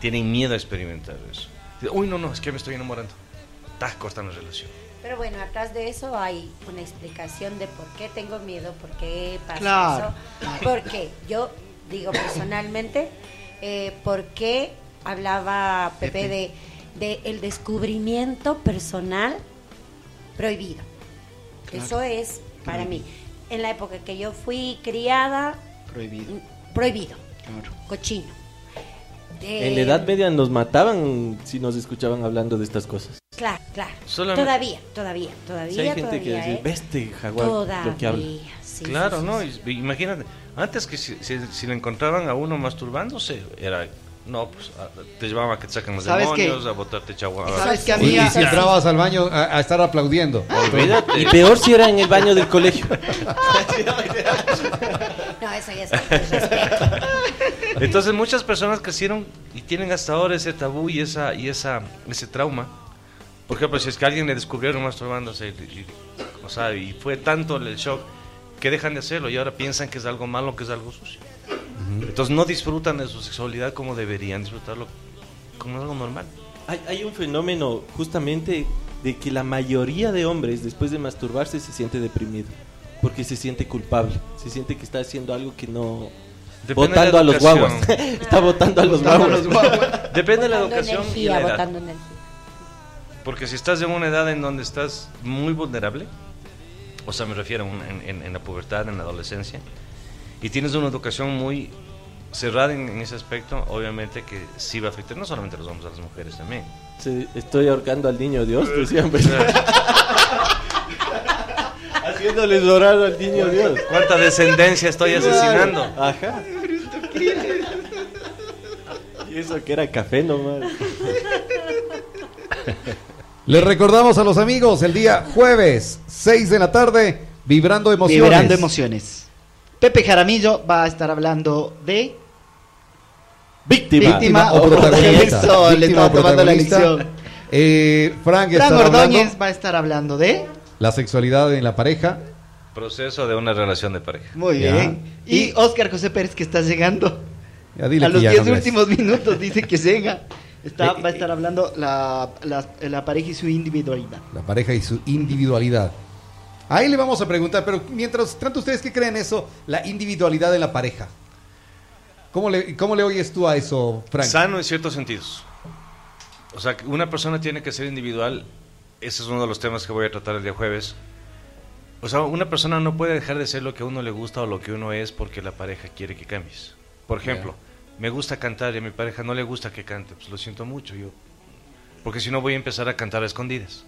tienen miedo a experimentar eso. Uy, no, no, es que me estoy enamorando. Ta, cortan la relación. Pero bueno, atrás de eso hay una explicación de por qué tengo miedo, por qué pasa Claro. eso. Porque yo digo personalmente, eh, ¿por qué hablaba Pepe de, de el descubrimiento personal prohibido? Claro. Eso es para Prohibido. mí. En la época que yo fui criada, Prohibido. prohibido, Claro. cochino. En la Edad Media nos mataban si nos escuchaban hablando de estas cosas. Claro, claro. Solamente- Todavía, todavía, todavía. Si hay gente que todavía, dice, ¿eh? ve este jaguar lo que habla. Todavía, sí, claro, sí, sí, ¿no? Imagínate, antes que si, si, si le encontraban a uno masturbándose, era, no, pues a- te llevaban a que te saquen los ¿Sabes qué? demonios, a botarte chagua. ¿Sabes qué, Y, amiga? y si entrabas al baño a, a estar aplaudiendo. Olvídate. Y peor si era en el baño del colegio. *laughs* No, eso ya es falta de respeto. Entonces muchas personas crecieron y tienen hasta ahora ese tabú y esa y esa ese trauma. Por ejemplo, si es que a alguien le descubrieron masturbándose, y- y- o sea, y fue tanto el shock que dejan de hacerlo y ahora piensan que es algo malo, que es algo sucio. Entonces no disfrutan de su sexualidad como deberían disfrutarlo como algo normal. Hay, hay un fenómeno justamente de que la mayoría de hombres después de masturbarse se siente deprimido. Porque se siente culpable. Se siente que está haciendo algo que no... Depende de Botando la a los guaguas. *laughs* está botando a los guaguas. *laughs* Depende de la educación y energía, la edad. Porque si estás en una edad en donde estás muy vulnerable, o sea, me refiero en, en- en la pubertad, en la adolescencia, y tienes una educación muy cerrada en, en ese aspecto, obviamente que sí va a afectar no solamente a los hombres, a las mujeres también. Se- estoy ahorcando al niño Dios, decían. pues. *laughs* Haciéndoles orar al niño Dios. ¿Cuánta descendencia estoy asesinando? Ajá. Y eso que era café nomás. Les recordamos a los amigos el día jueves, 6 de la tarde, Vibrando Emociones. Vibrando emociones. Pepe Jaramillo va a estar hablando de Víctima. Víctima o o protagonista. Eso, le Víctima estaba tomando la protagonista. lección. Eh, Frank está Fran Ordóñez hablando va a estar hablando de. la sexualidad en la pareja. Proceso de una relación de pareja. Muy Ya. bien. Y Oscar José Pérez que está llegando. Ya dile a los ya 10 no ves. últimos minutos dice que llega. Está, Eh, va a estar hablando la, la, la pareja y su individualidad. La pareja y su individualidad. Ahí le vamos a preguntar, pero mientras tanto, ¿ustedes qué creen eso? La individualidad en la pareja. ¿Cómo le, cómo le oyes tú a eso, Frank? Sano en ciertos sentidos. O sea, una persona tiene que ser individual. Ese es uno de los temas que voy a tratar el día jueves. O sea, una persona no puede dejar de ser lo que a uno le gusta o lo que uno es porque la pareja quiere que cambies. Por ejemplo, me gusta cantar y a mi pareja no le gusta que cante. Pues lo siento mucho, yo. Porque si no voy a empezar a cantar a escondidas.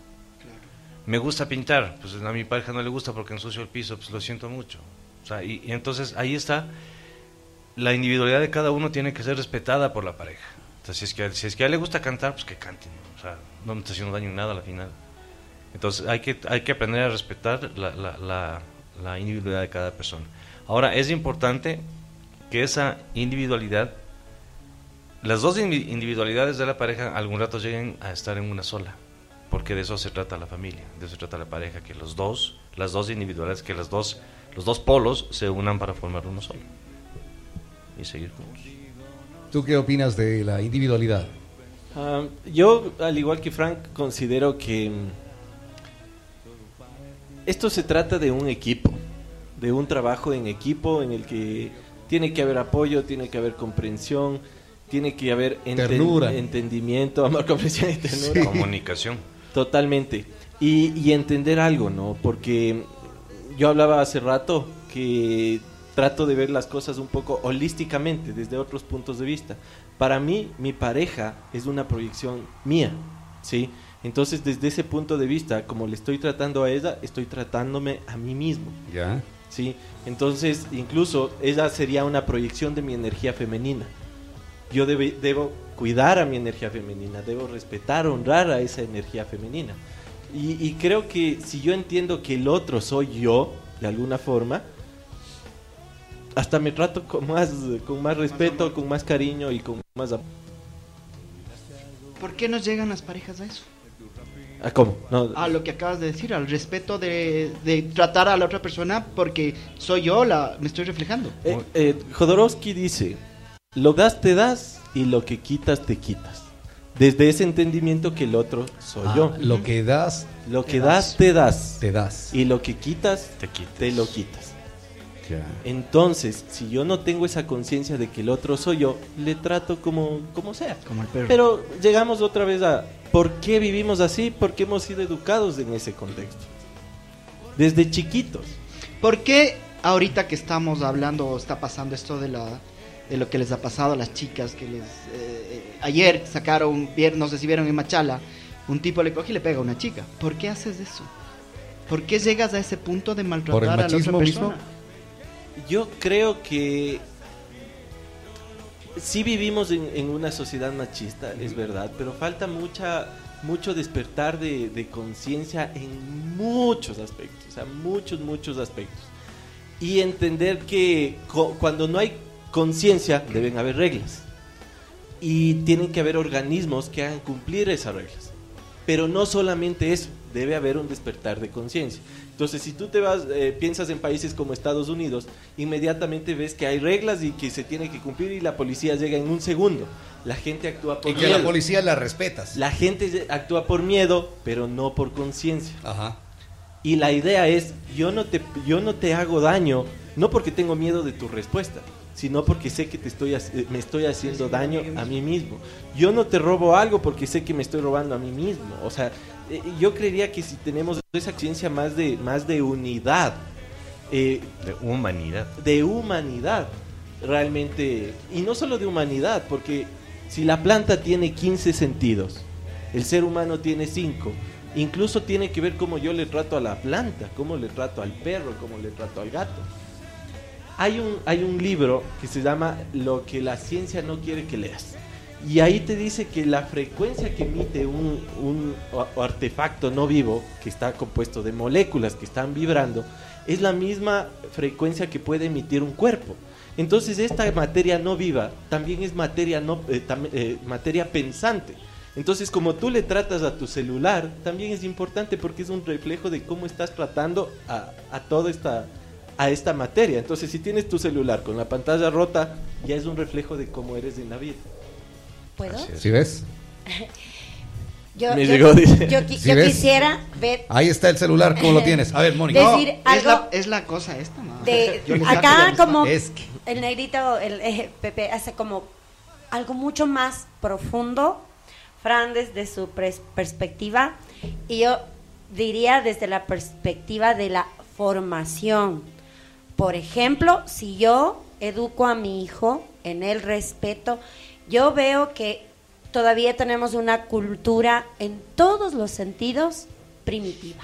Me gusta pintar, pues a mi pareja no le gusta porque ensucio el piso, pues lo siento mucho. O sea, y, entonces ahí está la individualidad de cada uno tiene que ser respetada por la pareja. Entonces, si es que, si es que a él le gusta cantar, pues que cante. ¿no? O sea, no me está haciendo daño en nada al final. Entonces hay que, hay que aprender a respetar la, la, la, individualidad de cada persona. Ahora, es importante que esa individualidad, las dos indi- individualidades de la pareja algún rato lleguen a estar en una sola, porque de eso se trata la familia, de eso se trata la pareja, que los dos, las dos individualidades, que las dos, los dos polos se unan para formar uno solo y seguir juntos. ¿Tú qué opinas de la individualidad? Ah, yo, al igual que Frank, considero que mm, esto se trata de un equipo, de un trabajo en equipo en el que tiene que haber apoyo, tiene que haber comprensión, tiene que haber enten- Ternura. entendimiento, amor, *laughs* comprensión y ternura. Comunicación. Totalmente. Y, y entender algo, ¿no? Porque yo hablaba hace rato que trato de ver las cosas un poco holísticamente, desde otros puntos de vista. Para mí, mi pareja es una proyección mía, ¿sí? Entonces, desde ese punto de vista, como le estoy tratando a ella, estoy tratándome a mí mismo, Ya. ¿sí? Entonces, incluso ella sería una proyección de mi energía femenina. Yo debe- debo cuidar a mi energía femenina, debo respetar, honrar a esa energía femenina. Y, y creo que si yo entiendo que el otro soy yo, de alguna forma, hasta me trato con más, con más respeto, con más cariño y con más... ¿Por qué nos llegan las parejas a eso? ¿Ah, ¿Cómo? No, A lo que acabas de decir, al respeto de, de tratar a la otra persona porque soy yo la me estoy reflejando. Eh, eh, Jodorowsky dice, lo das te das y lo que quitas te quitas. Desde ese entendimiento que el otro soy Ah, yo. Lo que das, Lo que das te das te das. y lo que quitas Te quitas. te lo quitas. Ya. Entonces, si yo no tengo esa conciencia de que el otro soy yo, le trato como, como sea. Como el perro. Pero llegamos otra vez a por qué vivimos así, porque hemos sido educados en ese contexto. Desde chiquitos. ¿Por qué ahorita que estamos hablando o está pasando esto de la de lo que les ha pasado a las chicas que les eh, ayer sacaron no sé si vieron en Machala un tipo le coge y le pega a una chica ¿por qué haces eso? ¿por qué llegas a ese punto de maltratar ¿Por el a la otra persona? mismo? Yo creo que sí vivimos en, en una sociedad machista, es verdad, pero falta mucha mucho despertar de, de conciencia en muchos aspectos, o sea, muchos, muchos aspectos. Y entender que cuando no hay conciencia deben haber reglas. Y tienen que haber organismos que hagan cumplir esas reglas. Pero no solamente eso, debe haber un despertar de conciencia. Entonces, si tú te vas, eh, piensas en países como Estados Unidos, inmediatamente ves que hay reglas y que se tiene que cumplir y la policía llega en un segundo. La gente actúa por Y que la miedo. policía la respetas. La gente actúa por miedo, pero no por conciencia. Ajá. Y la idea es, yo no te yo no te hago daño, no porque tengo miedo de tu respuesta, sino porque sé que te estoy eh, me estoy haciendo daño a mí mismo. Yo no te robo algo porque sé que me estoy robando a mí mismo. O sea, eh, yo creería que si tenemos esa conciencia más de más de unidad, eh, De humanidad. de humanidad, realmente, y no solo de humanidad, porque si la planta tiene 15 sentidos, el ser humano tiene 5, incluso tiene que ver cómo yo le trato a la planta, cómo le trato al perro, cómo le trato al gato. Hay un, hay un libro que se llama Lo que la ciencia no quiere que leas. Y ahí te dice que la frecuencia que emite un, un artefacto no vivo, que está compuesto de moléculas que están vibrando, es la misma frecuencia que puede emitir un cuerpo. Entonces esta materia no viva también es materia, no, eh, eh, materia pensante. Entonces como tú le tratas a tu celular, también es importante porque es un reflejo de cómo estás tratando a, a toda esta, a esta materia. Entonces si tienes tu celular con la pantalla rota, ya es un reflejo de cómo eres en la vida. ¿Puedo? ¿Sí ves? *laughs* Yo, Me yo- llegó, dice. yo qui- ¿Sí yo ves? quisiera ver Ahí está el celular, ¿cómo lo tienes? A ver, *laughs* Mónica. No, es, la, es la cosa esta, ¿no? de *laughs* acá como Es que- el negrito, el eh, Pepe hace como algo mucho más profundo, Fran desde su pres- perspectiva y yo diría desde la perspectiva de la formación. Por ejemplo, si yo educo a mi hijo en el respeto, yo veo que todavía tenemos una cultura en todos los sentidos primitiva.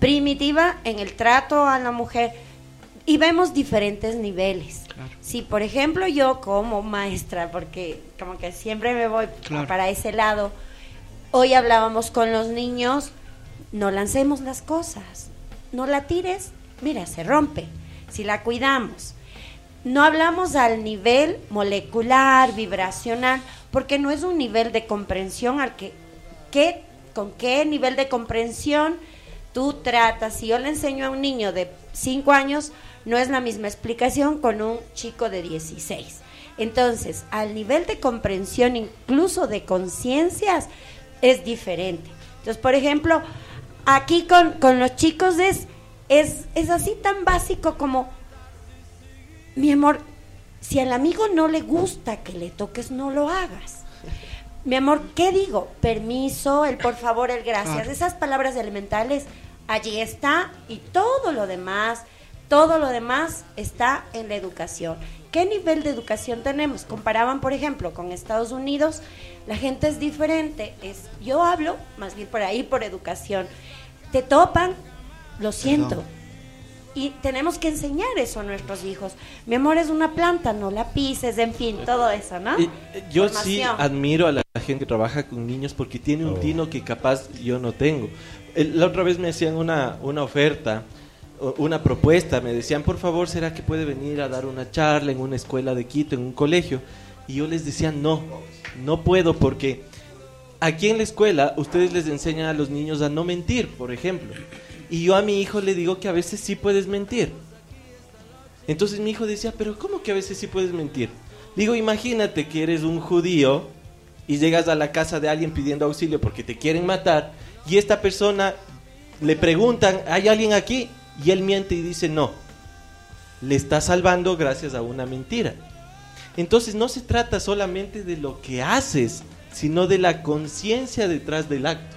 Primitiva en el trato a la mujer y vemos diferentes niveles. Claro. Si, por ejemplo, yo como maestra, porque como que siempre me voy Claro. para ese lado, hoy hablábamos con los niños no lancemos las cosas, no la tires, mira, se rompe, si la cuidamos. No hablamos al nivel molecular, vibracional, porque no es un nivel de comprensión al que, ¿qué, con qué nivel de comprensión tú tratas. Si yo le enseño a un niño de 5 años, no es la misma explicación con un chico de 16. Entonces, al nivel de comprensión, incluso de conciencias, es diferente. Entonces, por ejemplo, aquí con, con los chicos es, es, es así tan básico como, mi amor, si al amigo no le gusta que le toques, no lo hagas. Mi amor, ¿qué digo? Permiso, el por favor, el gracias. Esas palabras elementales, allí está y todo lo demás, todo lo demás está en la educación. ¿Qué nivel de educación tenemos? Comparaban, por ejemplo, con Estados Unidos, la gente es diferente. Es, yo hablo más bien por ahí, por educación. Te topan, lo siento. Perdón. Y tenemos que enseñar eso a nuestros hijos. Mi amor es una planta, no la pises, en fin, todo eso, ¿no? Y, eh, yo sí admiro a la gente que trabaja con niños porque tiene un tino que capaz yo no tengo. El- la otra vez me hacían una, una oferta, o- una propuesta, me decían, por favor, ¿será que puede venir a dar una charla en una escuela de Quito, en un colegio? Y yo les decía, no, no puedo porque aquí en la escuela ustedes les enseñan a los niños a no mentir, por ejemplo. Y yo a mi hijo le digo que a veces sí puedes mentir. Entonces mi hijo decía, pero ¿cómo que a veces sí puedes mentir? Digo, imagínate que eres un judío y llegas a la casa de alguien pidiendo auxilio porque te quieren matar y esta persona le preguntan, ¿hay alguien aquí? Y él miente y dice, no. Le está salvando gracias a una mentira. Entonces no se trata solamente de lo que haces, sino de la conciencia detrás del acto.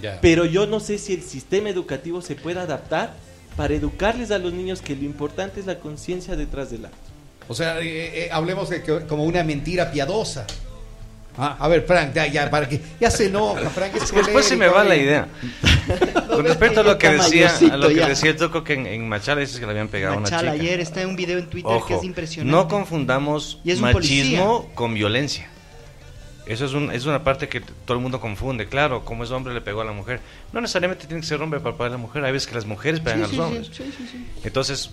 Ya. Pero yo no sé si el sistema educativo se puede adaptar para educarles a los niños que lo importante es la conciencia detrás del acto. O sea, eh, eh, hablemos de que, como una mentira piadosa. Ah, a ver, Frank, ya, ya, para que ya se enoja, Frank. Es Es que después se me va la idea. *laughs* Con respecto a lo que decía, a lo que decía el Toco que en, en Machala dices que le habían pegado a una Machala, chica. ayer está en un video en Twitter que Ojo, es impresionante. no confundamos Y machismo con violencia. Eso es, un- es una parte que todo el mundo confunde. Claro, como es hombre le pegó a la mujer. No necesariamente tiene que ser hombre para pegar a la mujer. Hay veces que las mujeres pegan Sí, a los sí, hombres. sí, sí, sí. Entonces,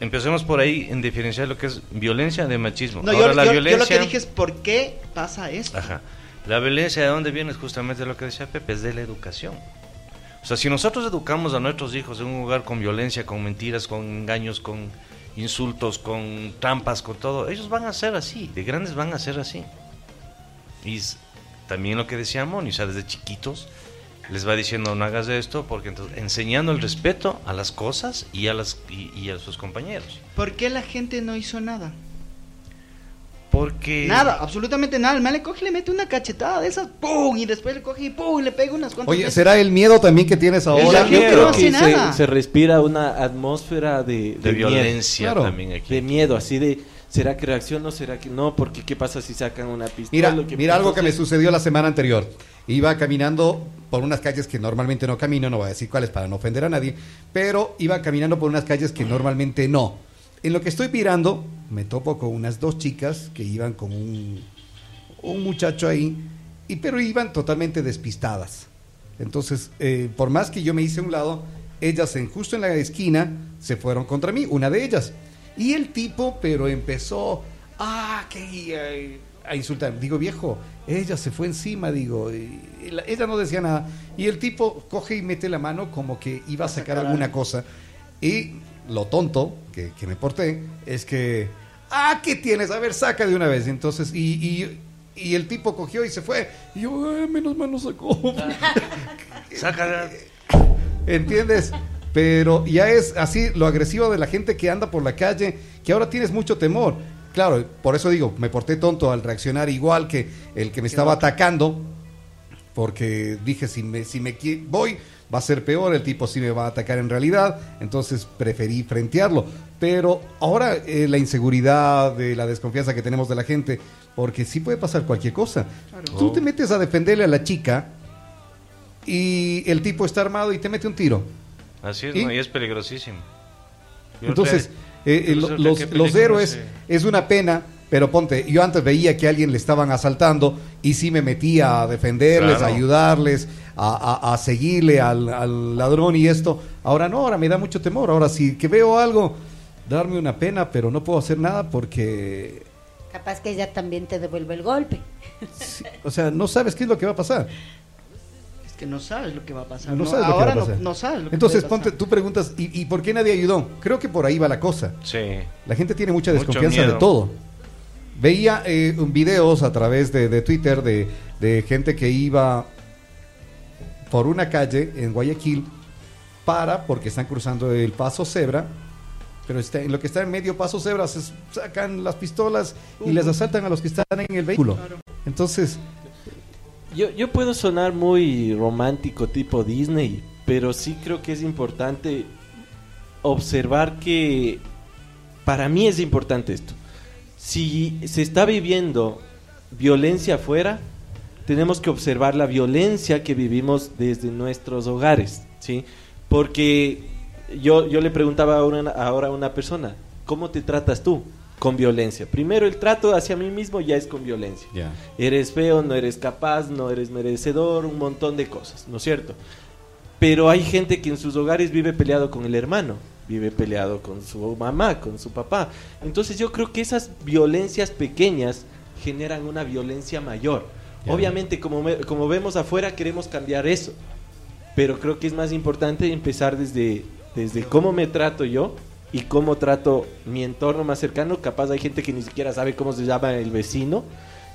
empecemos por ahí en diferenciar lo que es violencia de machismo. No, Ahora, yo, la yo- yo violencia... lo que dije es por qué pasa esto. Ajá. La violencia de dónde viene es justamente lo que decía Pepe, es de la educación. O sea, si nosotros educamos a nuestros hijos en un lugar con violencia, con mentiras, con engaños, con insultos, con trampas, con todo, ellos van a ser así, de grandes van a ser así. Y también lo que decía Moni, o sea, desde chiquitos les va diciendo no hagas esto, porque entonces enseñando el respeto a las cosas y a, las, y, y a sus compañeros. ¿Por qué la gente no hizo nada? Porque... Nada, absolutamente nada. El man le coge y le mete una cachetada de esas, ¡pum! Y después le coge y ¡pum! Y le pega unas cuantas Oye, veces. ¿será el miedo también que tienes ahora? Yo creo que se, se respira una atmósfera de, de, miedo, violencia claro. también aquí. de miedo, así de, ¿será que reacciono? ¿Será que no? Porque ¿qué pasa si sacan una pistola? Mira, Lo que mira algo que me sucedió la semana anterior. Iba caminando por unas calles que normalmente no camino, no voy a decir cuáles para no ofender a nadie, pero iba caminando por unas calles que normalmente no. En lo que estoy mirando, me topo con unas dos chicas que iban con un, un muchacho ahí, y, pero iban totalmente despistadas. Entonces, eh, por más que yo me hice a un lado, ellas en, justo en la esquina se fueron contra mí, una de ellas. Y el tipo, pero empezó, ah, que a insultar. Digo, viejo, ella se fue encima, digo, y- y la- ella no decía nada. Y el tipo coge y mete la mano como que iba a sacar alguna cosa. Y lo tonto que, que me porté es que, ah, ¿qué tienes? A ver, saca de una vez. Entonces, y, y, y el tipo cogió y se fue. Y yo, "Ay, menos mal no sacó. *laughs* *laughs* Saca- ¿Entiendes? Pero ya es así lo agresivo de la gente que anda por la calle, que ahora tienes mucho temor. Claro, por eso digo, me porté tonto al reaccionar igual que el que me estaba atacando, porque dije, si me, si me voy, va a ser peor, el tipo sí me va a atacar en realidad, entonces preferí frentearlo. Pero ahora eh, la inseguridad, de la desconfianza que tenemos de la gente, porque sí puede pasar cualquier cosa. Tú te metes a defenderle a la chica y el tipo está armado y te mete un tiro. Así es, ¿Y? ¿no? y es peligrosísimo. Yo Entonces, eh, eh, los, héroes se- es una pena, pero ponte, yo antes veía que a alguien le estaban asaltando y sí me metía a defenderles, Claro. a ayudarles, a, a- a seguirle al, al ladrón y esto. Ahora no, ahora me da mucho temor. Ahora si que veo algo, darme una pena, pero no puedo hacer nada porque, Capaz que ella también te devuelve el golpe. sí, o sea, no sabes qué es lo que va a pasar. Que no sabes lo que va a pasar. No No, sabes lo que ahora va a pasar. No, no sabes lo que Entonces, ponte, tú preguntas, ¿y, y por qué nadie ayudó? Creo que por ahí va la cosa. Sí. La gente tiene mucha Mucho desconfianza de todo. Veía eh, videos a través de, de Twitter de, de gente que iba por una calle en Guayaquil para, porque están cruzando el paso cebra, pero está, en lo que está en medio paso cebra se sacan las pistolas y les asaltan a los que están en el vehículo. Entonces, Yo, yo puedo sonar muy romántico tipo Disney, pero sí creo que es importante observar que para mí es importante esto. Si se está viviendo violencia afuera, tenemos que observar la violencia que vivimos desde nuestros hogares, ¿sí? Porque yo, yo le preguntaba a una- ahora a una persona, ¿cómo te tratas tú con violencia? Primero, el trato hacia mí mismo ya es con violencia. Eres feo, no eres capaz, no eres merecedor, un montón de cosas, ¿no es cierto? Pero hay gente que en sus hogares vive peleado con el hermano, vive peleado con su mamá, con su papá. Entonces yo creo que esas violencias pequeñas generan una violencia mayor. Obviamente, como, me- como vemos afuera, queremos cambiar eso. Pero creo que es más importante empezar desde, desde cómo me trato yo y cómo trato mi entorno más cercano. Capaz hay gente que ni siquiera sabe cómo se llama el vecino.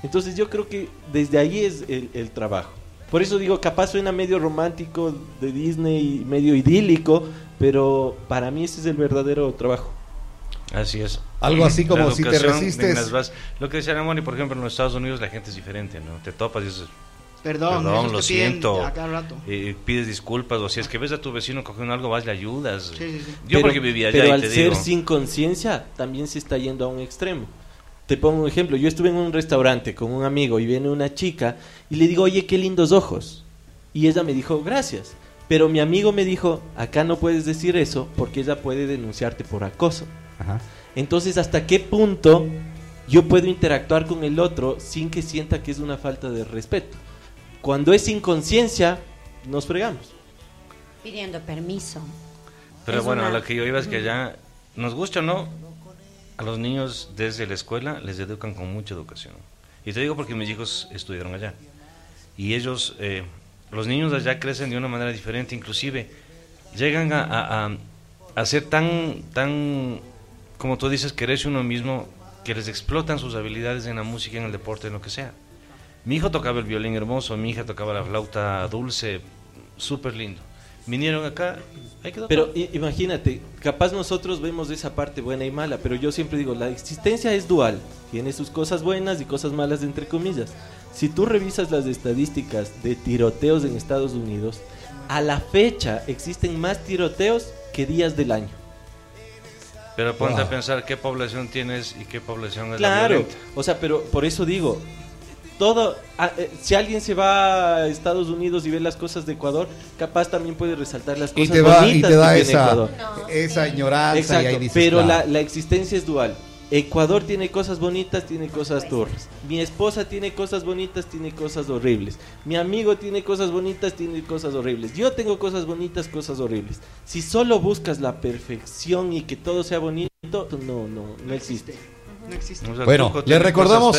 Entonces yo creo que desde ahí es el, el trabajo. Por eso digo, capaz suena medio romántico de Disney, medio idílico, pero para mí ese es el verdadero trabajo. Así es. Algo así como La si te resistes- en las bases. Lo que decía Ramón, y por ejemplo en los Estados Unidos la gente es diferente, ¿no? Te topas y dices, Perdón, lo siento. A cada rato. eh, pides disculpas, o si es que ves a tu vecino cogiendo algo, vas, le ayudas. Sí, sí, sí. Yo pero, porque vivía allá pero y al te ser digo, sin conciencia, también se está yendo a un extremo. Te pongo un ejemplo. Yo estuve en un restaurante con un amigo y viene una chica y le digo, oye, qué lindos ojos. Y ella me dijo, gracias. Pero mi amigo me dijo, acá no puedes decir eso porque ella puede denunciarte por acoso. ajá. Entonces, ¿hasta qué punto yo puedo interactuar con el otro sin que sienta que es una falta de respeto? Cuando es sin conciencia, nos fregamos. Pidiendo permiso. Pero Es bueno, una- lo que yo iba es que allá, nos gusta o no, a los niños desde la escuela les educan con mucha educación. Y te digo porque mis hijos estudiaron allá. Y ellos, eh, los niños allá crecen de una manera diferente, inclusive llegan a, a- a- a ser tan, tan, como tú dices, quererse uno mismo, que les explotan sus habilidades en la música, en el deporte, en lo que sea. Mi hijo tocaba el violín hermoso, mi hija tocaba la flauta dulce, súper lindo. Vinieron acá, ahí quedó Pero imagínate, capaz nosotros vemos esa parte buena y mala, pero yo siempre digo, la existencia es dual, tiene sus cosas buenas y cosas malas entre comillas. Si tú revisas las estadísticas de tiroteos en Estados Unidos, a la fecha existen más tiroteos que días del año. Pero ponte Wow. a pensar qué población tienes y qué población es la Claro, violenta. o sea, pero por eso digo, todo, eh, si alguien se va a Estados Unidos y ve las cosas de Ecuador, capaz también puede resaltar las Y cosas te, va, y bonitas te da que esa, Ecuador. esa ignorancia y Exacto, ahí dices, pero la, la existencia es dual. Ecuador tiene cosas bonitas, tiene cosas turras. Mi esposa tiene cosas bonitas, tiene cosas horribles. Mi amigo tiene cosas bonitas, tiene cosas horribles. Yo tengo cosas bonitas, cosas horribles. Si solo buscas la perfección y que todo sea bonito, no, no, no existe. No existe. Bueno, le recordamos-.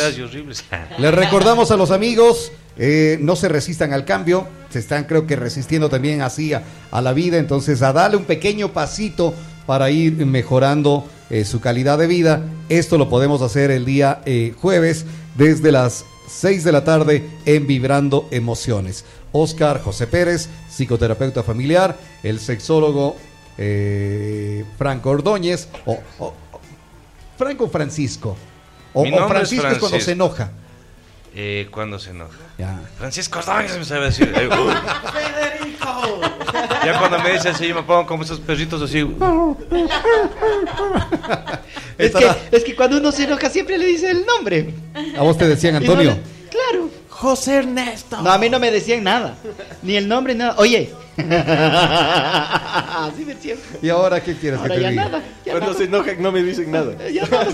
Les *laughs* recordamos a los amigos, eh, no se resistan al cambio, se están creo que resistiendo también así a, a la vida, entonces a darle un pequeño pasito para ir mejorando eh, su calidad de vida. Esto lo podemos hacer el día eh, jueves desde las 6 de la tarde en Vibrando Emociones. Oscar José Pérez, psicoterapeuta familiar, el sexólogo eh, Franco Ordóñez, o, o- o- Franco Francisco, o, Mi o nombre es Francisco es cuando se enoja. Eh, cuando se enoja. Ya. Francisco Ordóñez me sabe decir. eh, uy. Ya cuando me dice así, yo me pongo como esos perritos así. Es que, es que cuando uno se enoja siempre le dice el nombre. A vos te decían, Y no Antonio. José Ernesto. No, a mí no me decían nada. Ni el nombre, nada. Oye. *laughs* Así me decían. ¿Y ahora qué quieres Ahora que te ya diga? nada. Ya Cuando nada. se enojan no me dicen nada. *laughs* Ya nada.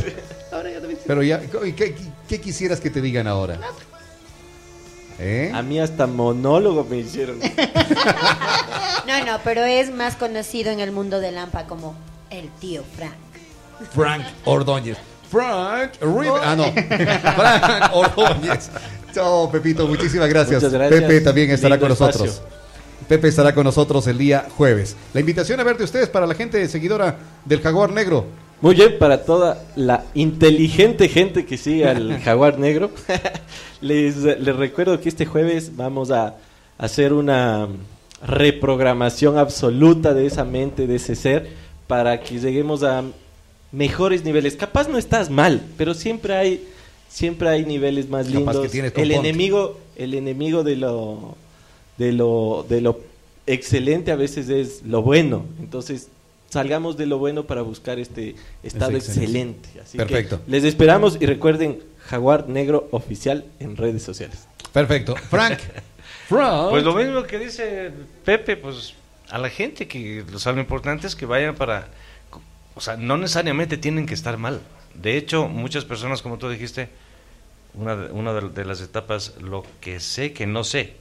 Ahora ya no me dicen Pero ya, ¿y ¿qué, qué, qué quisieras que te digan ahora? ¿Eh? A mí hasta monólogo me hicieron. *laughs* No, no, pero es más conocido en el mundo del AMPA como el tío Frank. Frank Ordóñez. Frank River. Ah, no. *laughs* Frank Ordóñez. Chao, Pepito. Muchísimas gracias. Muchas gracias. Pepe también estará Lindo con nosotros. espacio. Pepe estará con nosotros el día jueves. La invitación a ver de ustedes para la gente seguidora del Jaguar Negro. Muy bien, para toda la inteligente gente que sigue al *laughs* Jaguar Negro, *laughs* les, les recuerdo que este jueves vamos a hacer una reprogramación absoluta de esa mente, de ese ser, para que lleguemos a mejores niveles. Capaz no estás mal, pero siempre hay, siempre hay niveles más Capaz lindos. que el enemigo, el enemigo de lo, de lo, de lo excelente a veces es lo bueno. Entonces salgamos de lo bueno para buscar este estado excelente. Así Perfecto. que les esperamos y recuerden Jaguar Negro Oficial en redes sociales. Perfecto. Frank. *laughs* Frank. Pues lo mismo que dice Pepe, pues a la gente que lo importante es que vayan para, o sea, no necesariamente tienen que estar mal. De hecho, muchas personas, como tú dijiste, una de, una de, las etapas, lo que sé que no sé,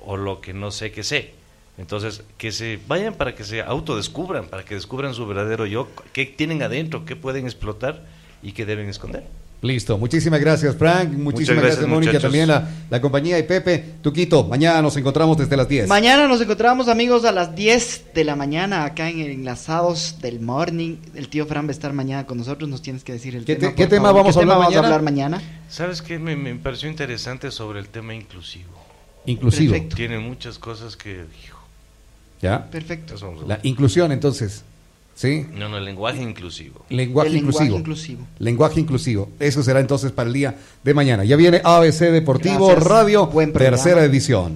o lo que no sé que sé. Entonces, que se vayan para que se autodescubran, para que descubran su verdadero yo, qué tienen adentro, qué pueden explotar y qué deben esconder. Listo. Muchísimas gracias, Frank. Muchísimas gracias, gracias, Mónica, muchachos. también la, la compañía y Pepe. Tuquito, mañana nos encontramos desde las 10. Mañana nos encontramos amigos a las 10 de la mañana acá en el Enlazados del Morning. El tío Fran va a estar mañana con nosotros, nos tienes que decir el ¿Qué tema. te- qué tema vamos a ¿Qué tema hablar vamos a mañana? hablar mañana? ¿Sabes qué? Me, me pareció interesante sobre el tema inclusivo. Inclusivo. Perfecto. Tiene muchas cosas que... hijo, ¿Ya? Perfecto. La inclusión, entonces. ¿Sí? No, no, el lenguaje inclusivo. Lenguaje El lenguaje inclusivo. inclusivo. Lenguaje inclusivo. Eso será entonces para el día de mañana. Ya viene ABC Deportivo Gracias. Radio, Buen tercera edición.